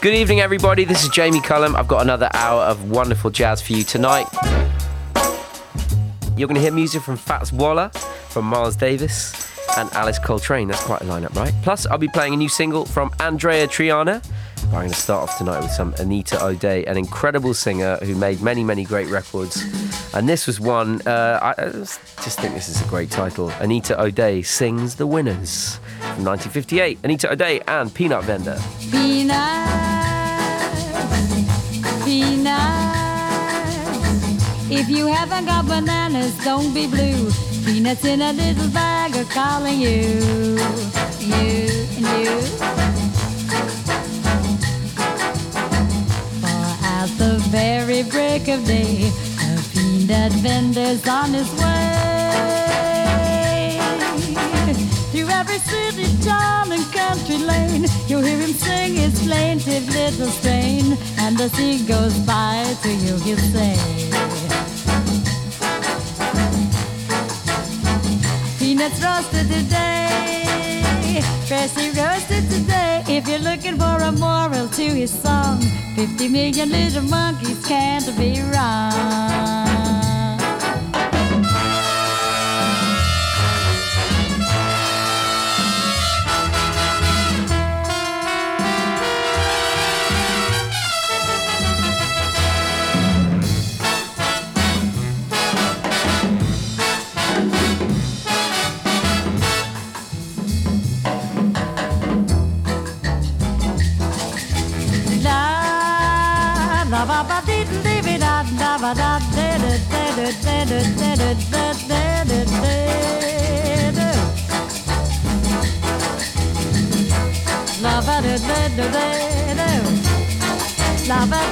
Good evening, everybody. This is Jamie Cullum. I've got another hour of wonderful jazz for you tonight. You're going to hear music from Fats Waller, from Miles Davis, and Alice Coltrane. That's quite a lineup, right? Plus, I'll be playing a new single from Andreya Triana. I'm going to start off tonight with some Anita O'Day, an incredible singer who made many, many great records. And this was one, uh, I just think this is a great title. Anita O'Day sings The Winners from 1958. Anita O'Day and Peanut Vendor. Peanut. peanut. If you haven't got bananas, don't be blue. Peanuts in a little bag are calling you, you and you. At the very break of day, a peanut vendor's on his way. Every city, town, and country lane, you'll hear him sing his plaintive little strain. And as he goes by to you, he'll say, Peanuts roasted today, freshly roasted today. If you're looking for a moral to his song, 50 million little monkeys can't be wrong. Da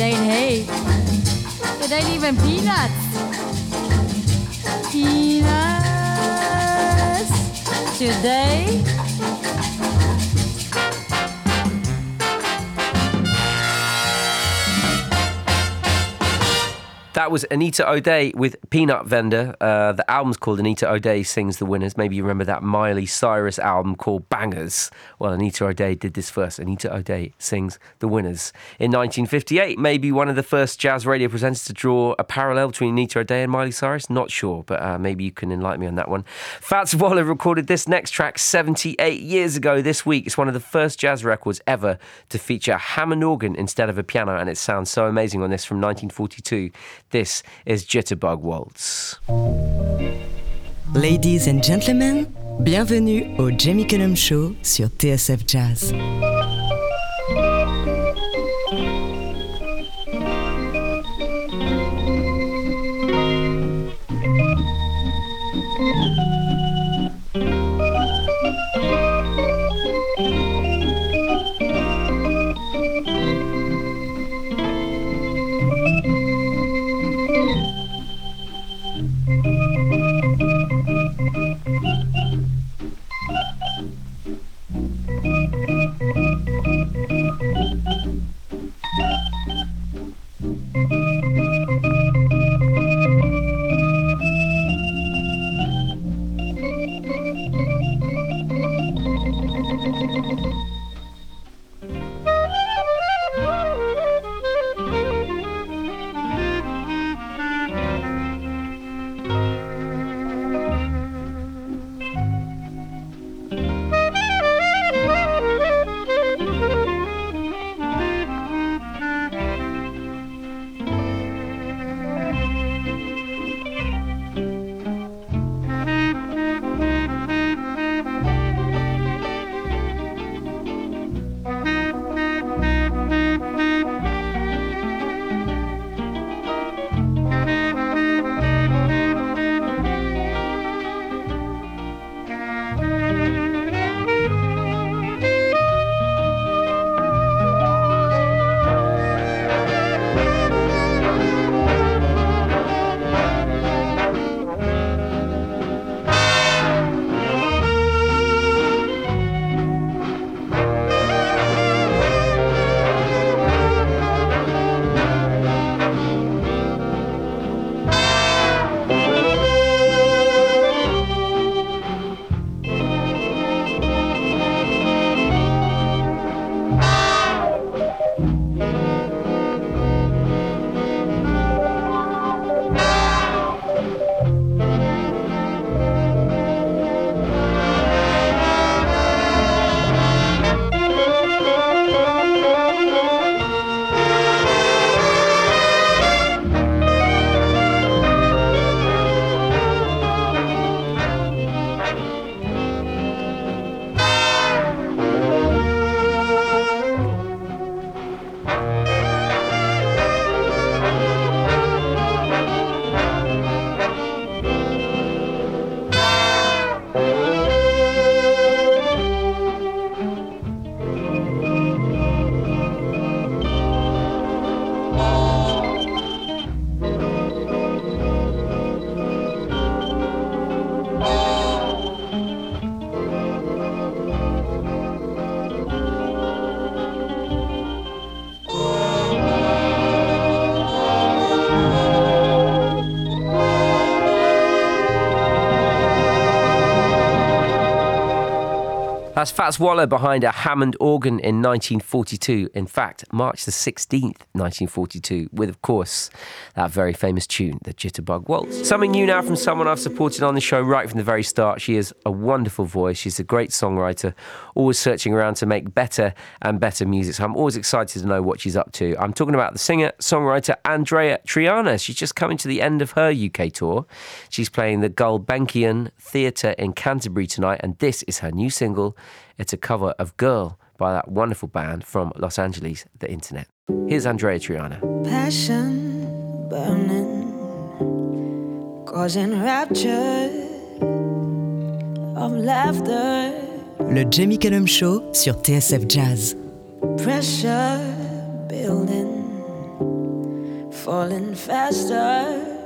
It ain't hay. It ain't even peanuts. Peanuts today. That was Anita O'Day with Peanut Vendor. Uh, the album's called Anita O'Day Sings the Winners. Maybe you remember that Miley Cyrus album called Bangers. Well, Anita O'Day did this first. Anita O'Day sings the winners. In 1958, maybe one of the first jazz radio presenters to draw a parallel between Anita O'Day and Miley Cyrus. Not sure, but uh, maybe you can enlighten me on that one. Fats Waller recorded this next track 78 years ago this week. It's one of the first jazz records ever to feature a Hammond organ instead of a piano, and it sounds so amazing on this from 1942. This is Jitterbug Waltz. Ladies and gentlemen, bienvenue au Jamie Cullum Show sur TSF Jazz. That's Fats Waller behind a Hammond organ in 1942. In fact, March the 16th, 1942, with, of course, that very famous tune, the Jitterbug Waltz. Something new now from someone I've supported on the show right from the very start. She has a wonderful voice. She's a great songwriter, always searching around to make better and better music. So I'm always excited to know what she's up to. I'm talking about the singer, songwriter Andreya Triana. She's just coming to the end of her UK tour. She's playing the Gulbenkian Theatre in Canterbury tonight, and this is her new single. It's a cover of Girl by that wonderful band from Los Angeles, The Internet. Here's Andreya Triana. Passion burning, causing rapture of laughter. Le Jamie Cullum Show sur TSF Jazz. Pressure building, falling faster.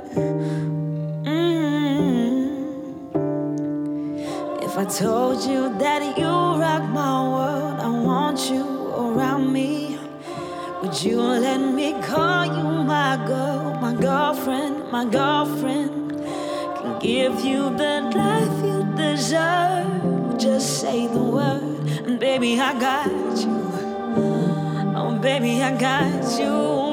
If I told you that you rock my world, I want you around me. Would you let me call you my girl, my girlfriend, my girlfriend? Can give you the life you deserve. Just say the word, and baby, I got you. Oh, baby, I got you.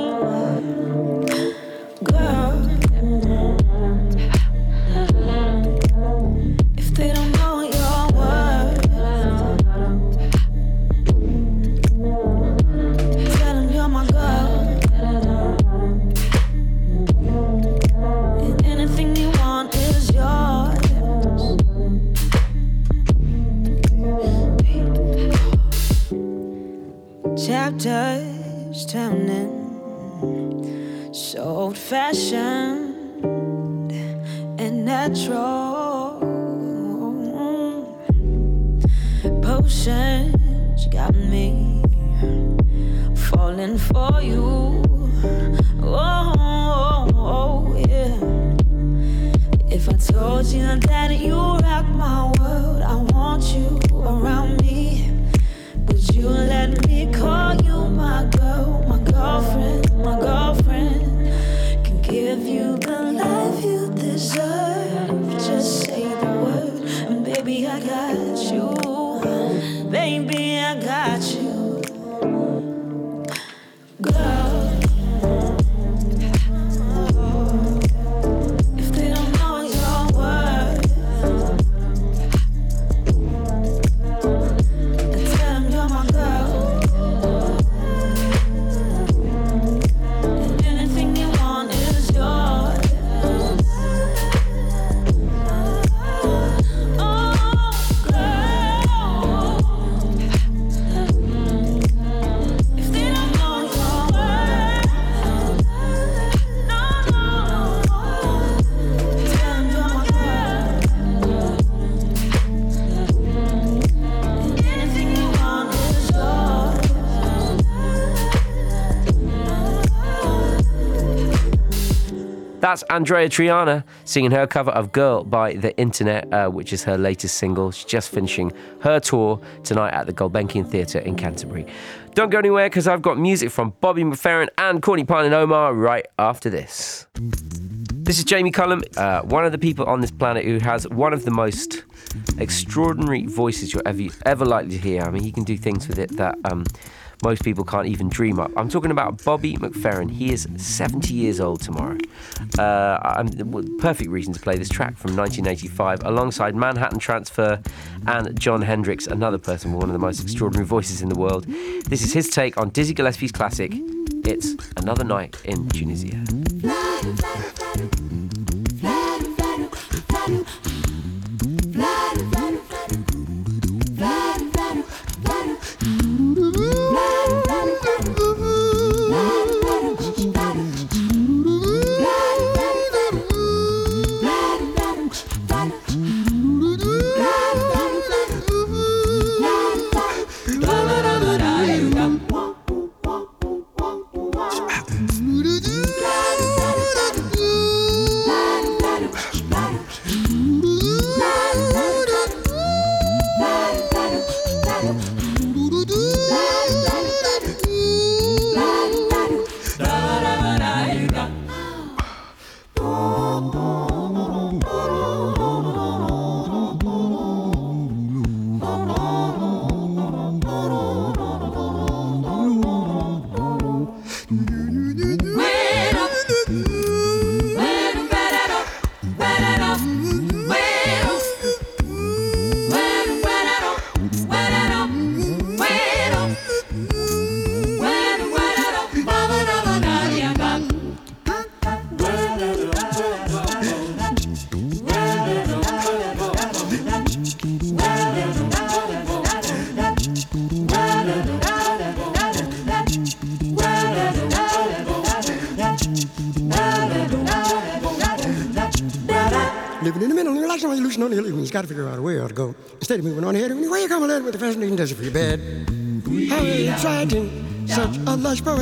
Chapters turning so old fashioned and natural. Potions got me falling for you. Oh, oh, oh, yeah. If I told you that you rock my world, I want you around me. Would you let me call you deserve. That's Andreya Triana singing her cover of Girl by The Internet, uh, which is her latest single. She's just finishing her tour tonight at the Gulbenkian Theatre in Canterbury. Don't go anywhere because I've got music from Bobby McFerrin and Courtney Pine and Omar right after this. This is Jamie Cullum, uh, one of the people on this planet who has one of the most extraordinary voices you're ever, ever likely to hear. I mean, he can do things with it that um, most people can't even dream up. I'm talking about Bobby McFerrin. He is 70 years old tomorrow. Uh, perfect reason to play this track from 1985 alongside Manhattan Transfer and Jon Hendricks, another person with one of the most extraordinary voices in the world. This is his take on Dizzy Gillespie's classic, It's Another Night in Tunisia.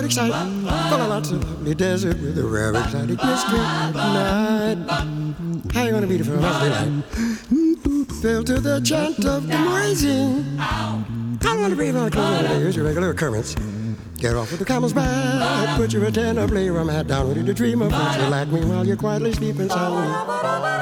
Poetic sight. Full of lovely desert with a rare exotic mystery night. How you gonna be the first delight? Fell to the chant of the rising. I breathe on close Here's your regular occurrence. Get off with the camel's back, put your antenna, play your hat down, ready to dream of what you like me while you're quietly sleeping soundly.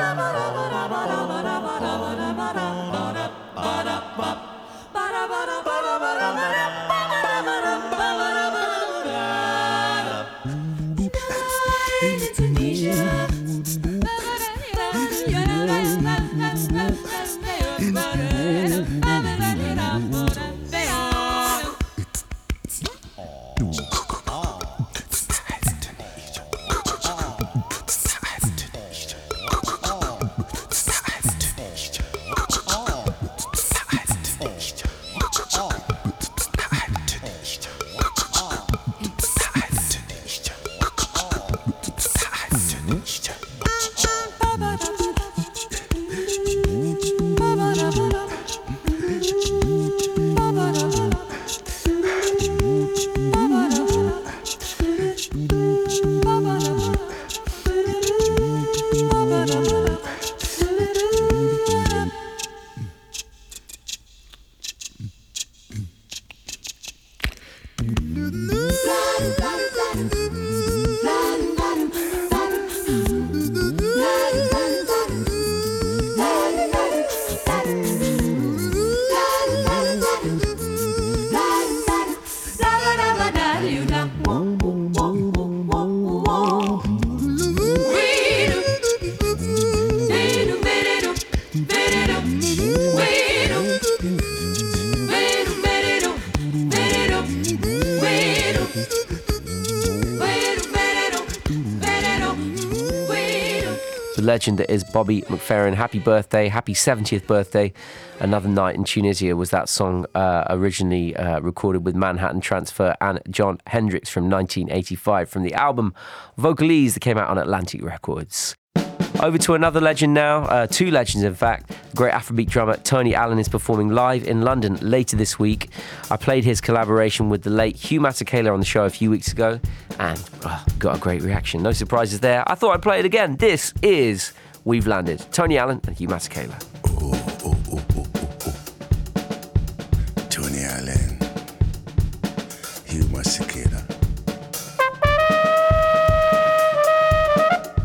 Legend that is Bobby McFerrin. Happy birthday, happy 70th birthday. Another Night in Tunisia was that song uh, originally uh, recorded with Manhattan Transfer and Jon Hendricks from 1985 from the album Vocalise that came out on Atlantic Records. Over to another legend now, uh, two legends in fact. great Afrobeat drummer Tony Allen is performing live in London later this week. I played his collaboration with the late Hugh Masekela on the show a few weeks ago and got a great reaction. No surprises there. I thought I'd play it again. This is We've Landed. Tony Allen and Hugh Masekela.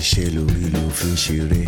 Iṣẹ́ lórí ló fi ń ṣeré.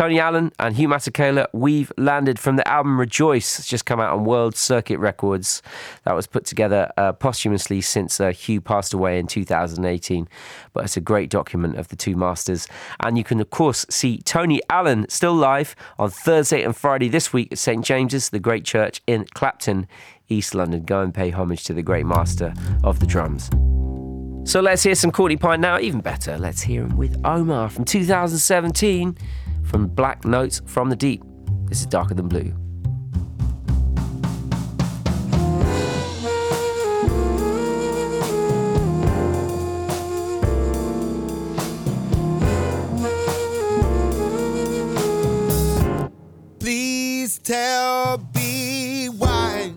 Tony Allen and Hugh Masekela, we've landed from the album Rejoice. It's just come out on World Circuit Records. That was put together uh, posthumously since uh, Hugh passed away in 2018. But it's a great document of the two masters. And you can, of course, see Tony Allen still live on Thursday and Friday this week at St James's, the great church in Clapton, East London. Go and pay homage to the great master of the drums. So let's hear some Courtney Pine now. Even better, let's hear him with Omar from 2017 from Black Notes from the Deep. This is Darker Than Blue. Please tell me why,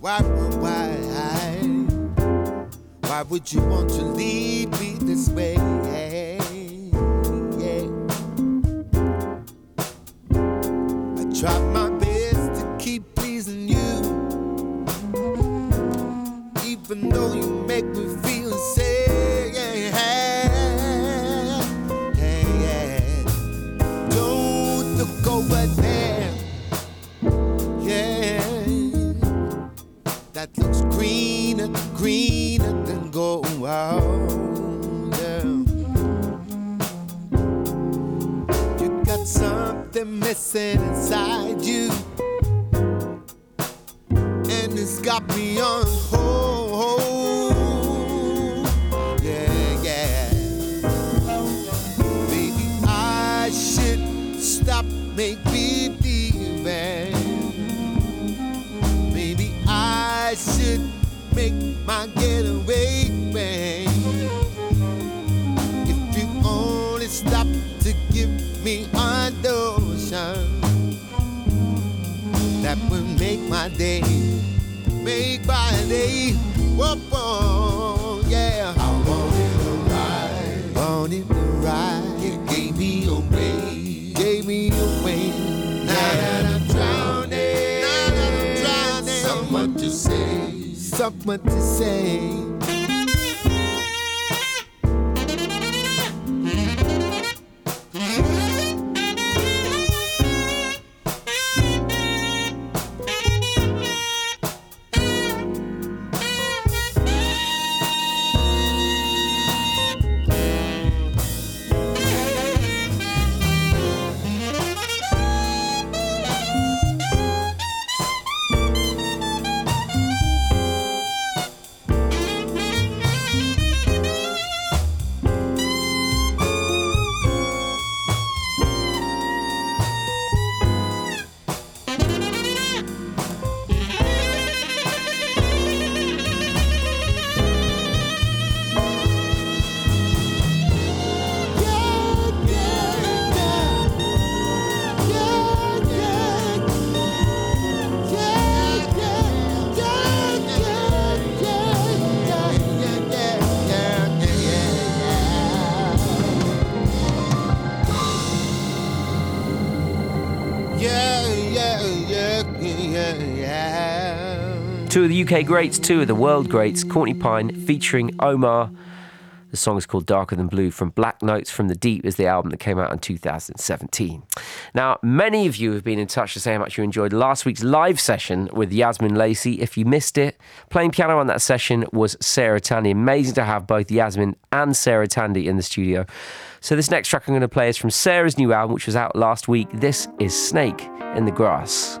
why, why, why would you want to leave me this way? Two of the UK greats, two of the world greats, Courtney Pine featuring Omar. The song is called Darker Than Blue from Black Notes from the Deep is the album that came out in 2017. Now, many of you have been in touch to say how much you enjoyed last week's live session with Yasmin Lacey. If you missed it, playing piano on that session was Sarah Tandy. Amazing to have both Yasmin and Sarah Tandy in the studio. So this next track I'm going to play is from Sarah's new album, which was out last week. This is Snake in the Grass.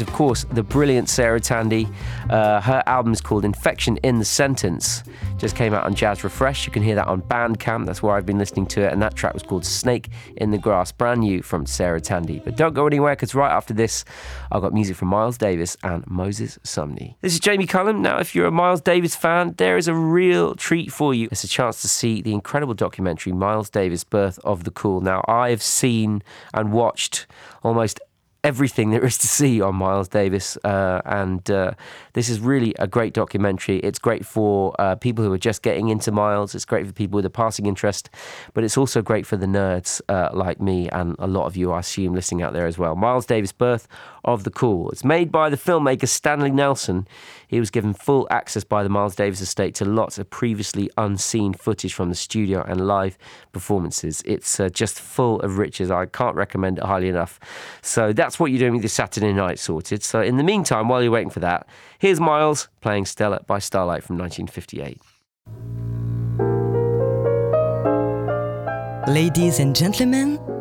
Of course, the brilliant Sarah Tandy. Uh, her album is called Infection in the Sentence. Just came out on Jazz Refresh. You can hear that on Bandcamp. That's where I've been listening to it. And that track was called Snake in the Grass, brand new from Sarah Tandy. But don't go anywhere because right after this, I've got music from Miles Davis and Moses Sumney. This is Jamie Cullum. Now, if you're a Miles Davis fan, there is a real treat for you. It's a chance to see the incredible documentary Miles Davis Birth of the Cool. Now, I have seen and watched almost everything there is to see on Miles Davis, uh, and uh, this is really a great documentary. It's great for uh, people who are just getting into Miles. It's great for people with a passing interest, but it's also great for the nerds uh, like me and a lot of you, I assume, listening out there as well. Miles Davis, Birth of the. It's made by the filmmaker Stanley Nelson. He was given full access by the Miles Davis estate to lots of previously unseen footage from the studio and live performances. It's uh, just full of riches. I can't recommend it highly enough. So that's what you're doing with this Saturday night sorted. So in the meantime, while you're waiting for that, here's Miles playing Stella by Starlight from 1958. Ladies and gentlemen,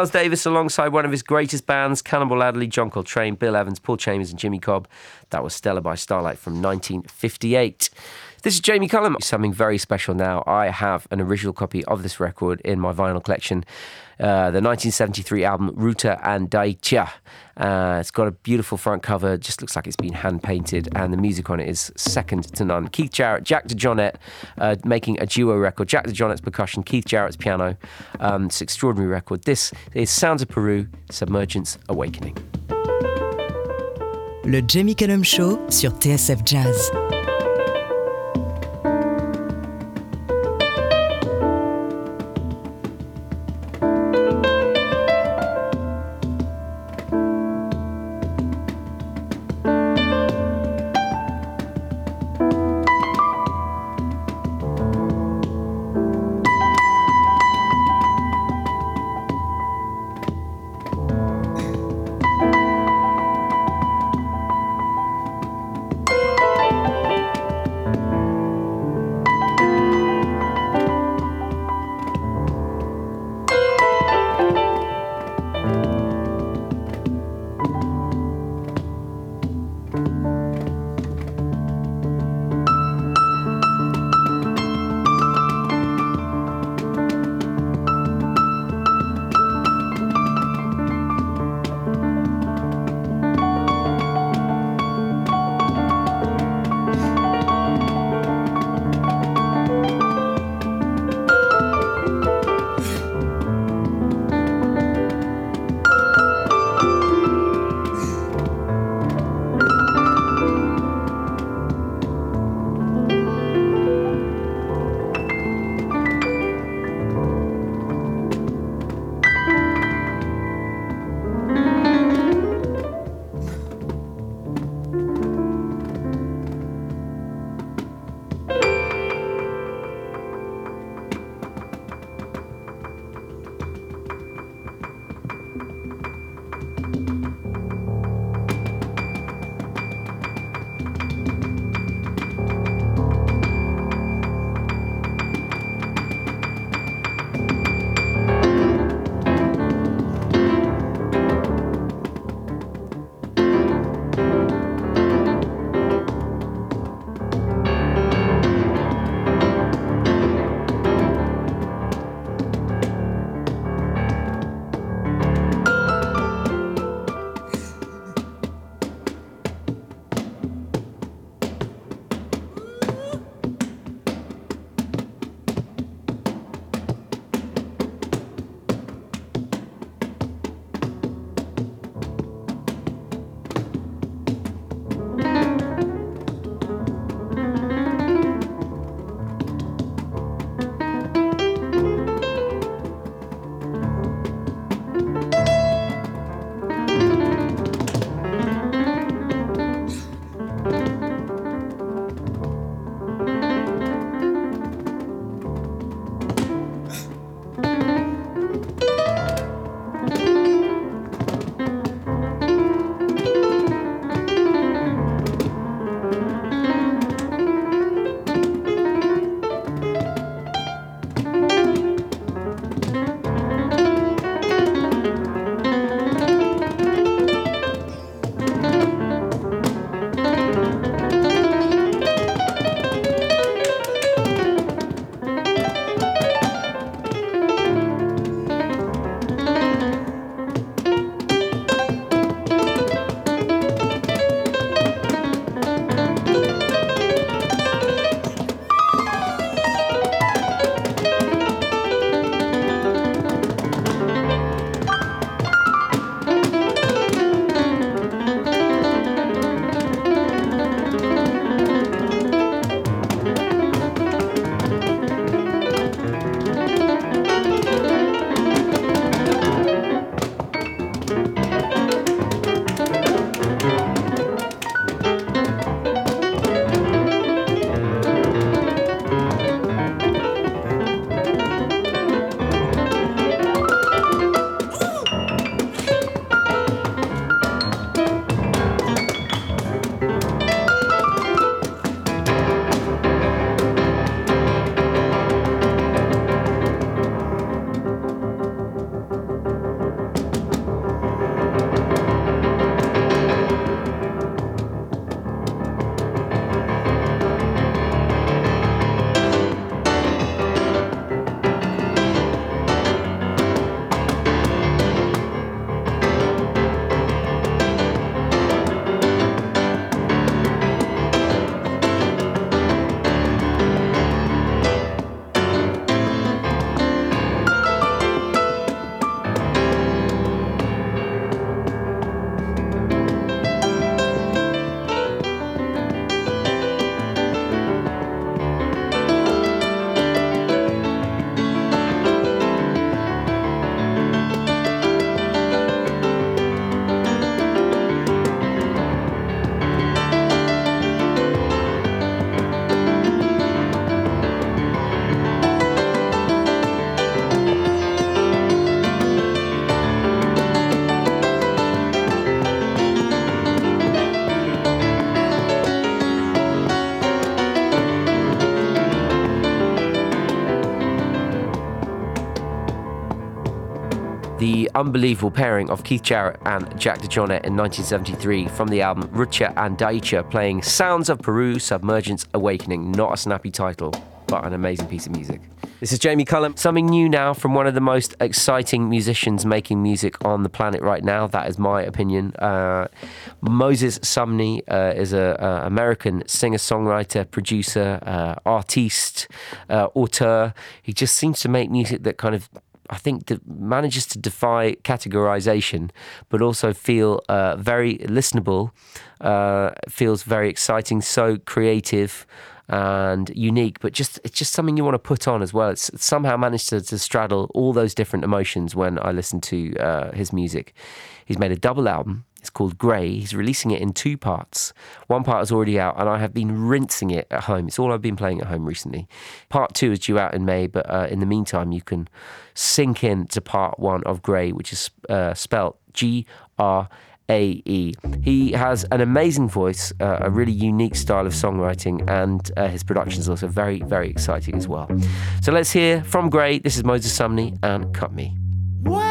Miles Davis alongside one of his greatest bands, Cannonball Adderley, John Coltrane, Bill Evans, Paul Chambers, and Jimmy Cobb. That was Stella by Starlight from 1958. This is Jamie Cullum. Something very special now. I have an original copy of this record in my vinyl collection. Uh, the 1973 album Ruta and Daitya. Uh, it's got a beautiful front cover, just looks like it's been hand painted, and the music on it is second to none. Keith Jarrett, Jack DeJohnette uh, making a duo record. Jack DeJohnette's percussion, Keith Jarrett's piano. Um, it's an extraordinary record. This is Sounds of Peru, Submergence Awakening. Le Jamie Cullum Show sur TSF Jazz. Unbelievable pairing of Keith Jarrett and Jack DeJohnette in 1973 from the album Ruta and Daitya playing Sounds of Peru Submergence Awakening. Not a snappy title, but an amazing piece of music. This is Jamie Cullum. Something new now from one of the most exciting musicians making music on the planet right now. That is my opinion. Uh, Moses Sumney uh, is an American singer, songwriter, producer, uh, artiste, uh, auteur. He just seems to make music that kind of I think that manages to defy categorization, but also feel uh, very listenable, uh, feels very exciting, so creative and unique, but just it's just something you want to put on as well. It's, somehow managed to, to, straddle all those different emotions when I listen to uh, his music. He's made a double album. It's called Grey. He's releasing it in two parts. One part is already out, and I have been rinsing it at home. It's all I've been playing at home recently. Part two is due out in May, but uh, in the meantime, you can sink in to part one of Grey, which is uh, spelt G R. A-E. He has an amazing voice, uh, a really unique style of songwriting, and uh, his production is also very, very exciting as well. So let's hear from Grey. This is Moses Sumney and Cut Me. When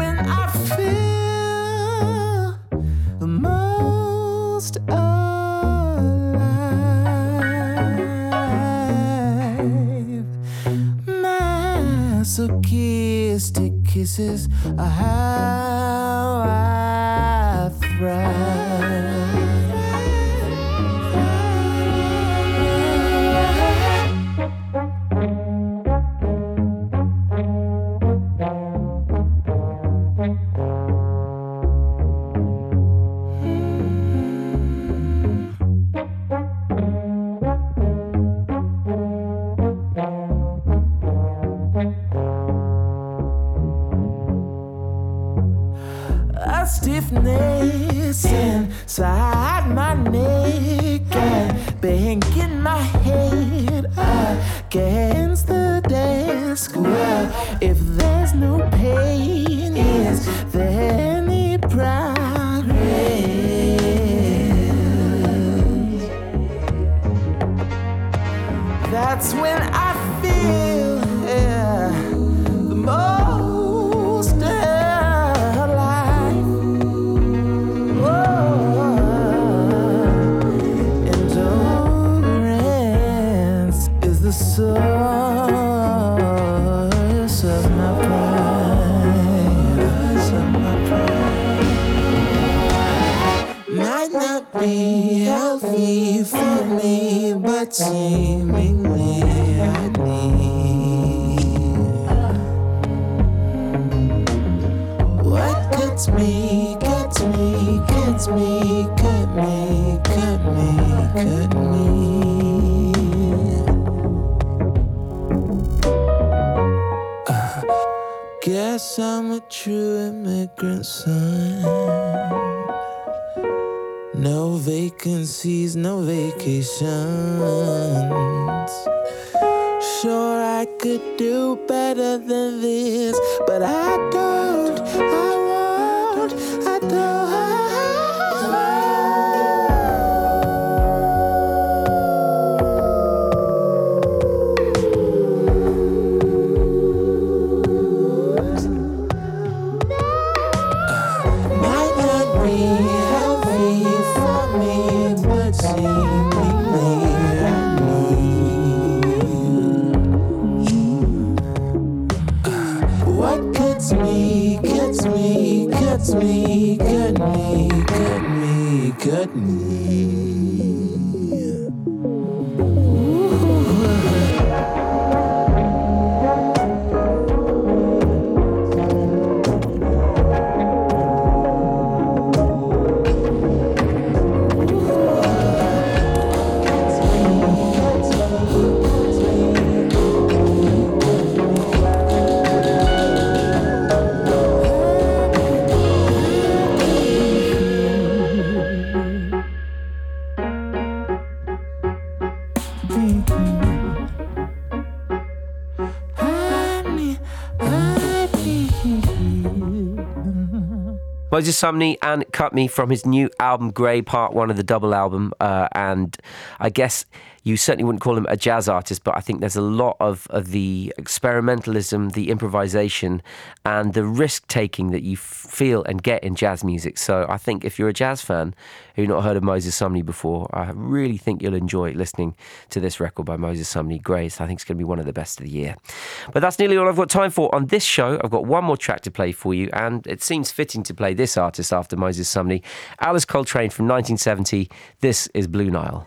when I feel the most alive. Masochistic kisses are how I thrive. Guess I'm a true immigrant son. No vacancies, no vacations. Sure, I could do better than this, but I don't, Moses Sumney and Cut Me from his new album Grey, part one of the double album. Uh, and I guess you certainly wouldn't call him a jazz artist, but I think there's a lot of, of the experimentalism, the improvisation, and the risk taking that you feel and get in jazz music. So I think if you're a jazz fan who've not heard of Moses Sumney before, I really think you'll enjoy listening to this record by Moses Sumney, Grace. I think it's going to be one of the best of the year. But that's nearly all I've got time for on this show. I've got one more track to play for you, and it seems fitting to play this artist after Moses Sumney. Alice Coltrane from 1970. This is Blue Nile.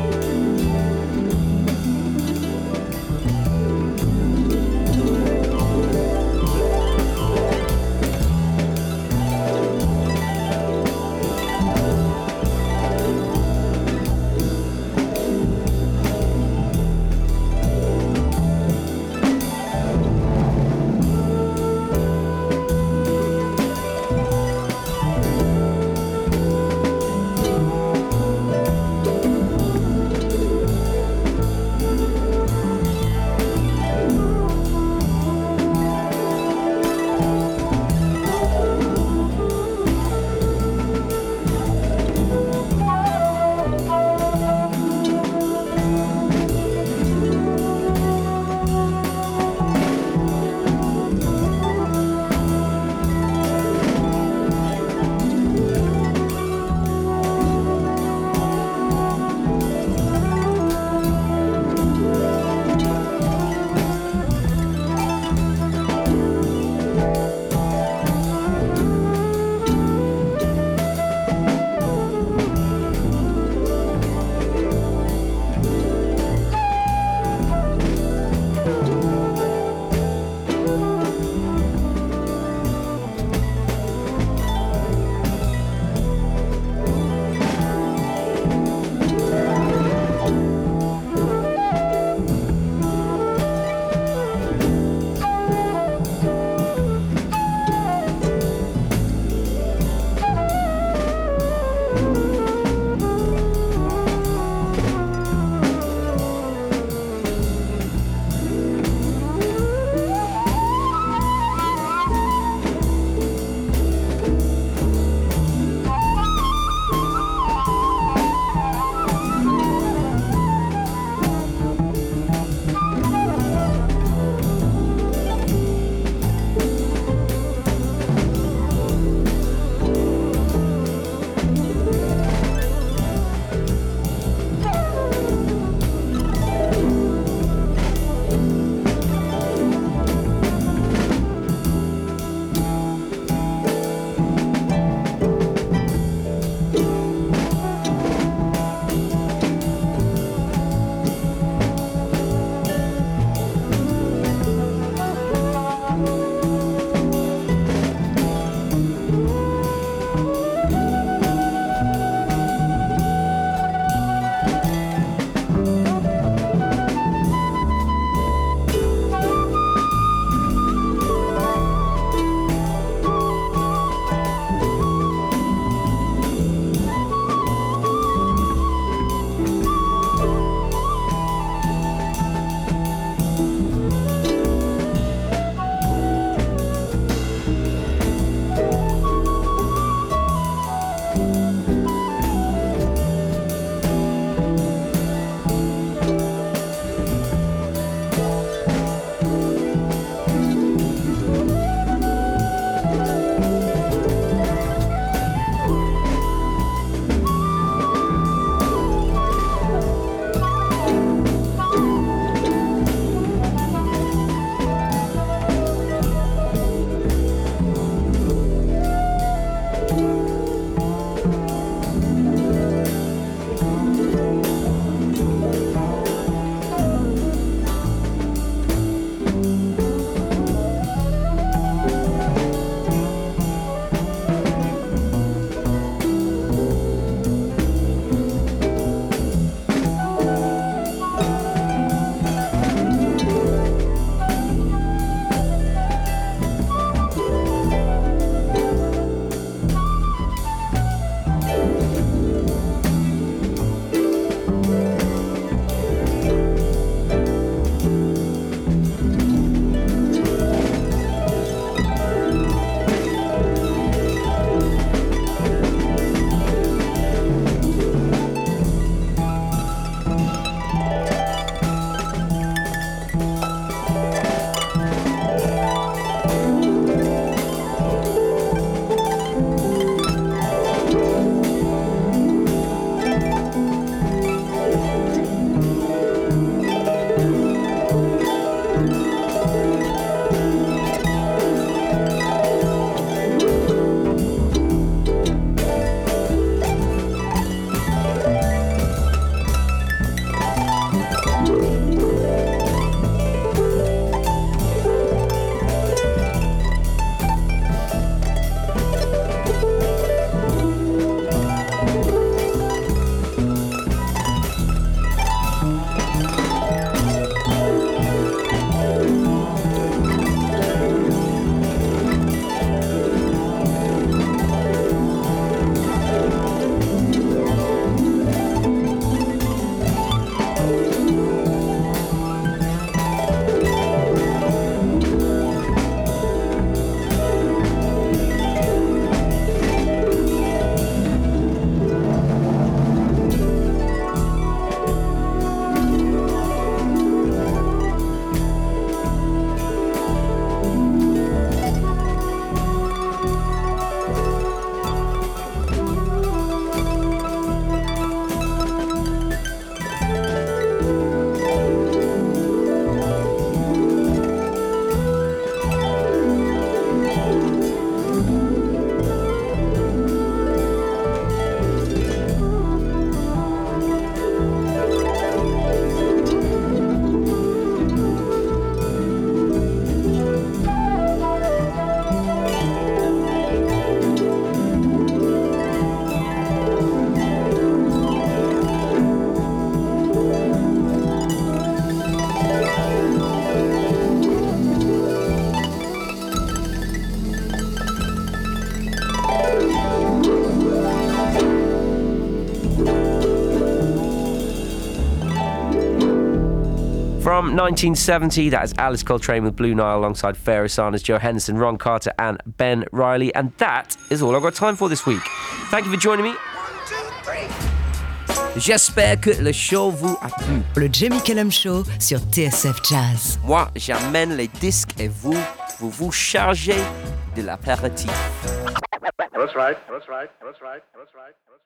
From 1970, that is Alice Coltrane with Blue Nile alongside Pharoah Sanders, Joe Henderson, Ron Carter, and Ben Riley. And that is all I've got time for this week. Thank you for joining me. J'espère que le show vous a plu. Le Jamie Cullum Show sur TSF Jazz. Moi, j'amène les disques et vous, vous vous chargez de l'apéritif. That's right. That's right. That's right. That's right. That's right.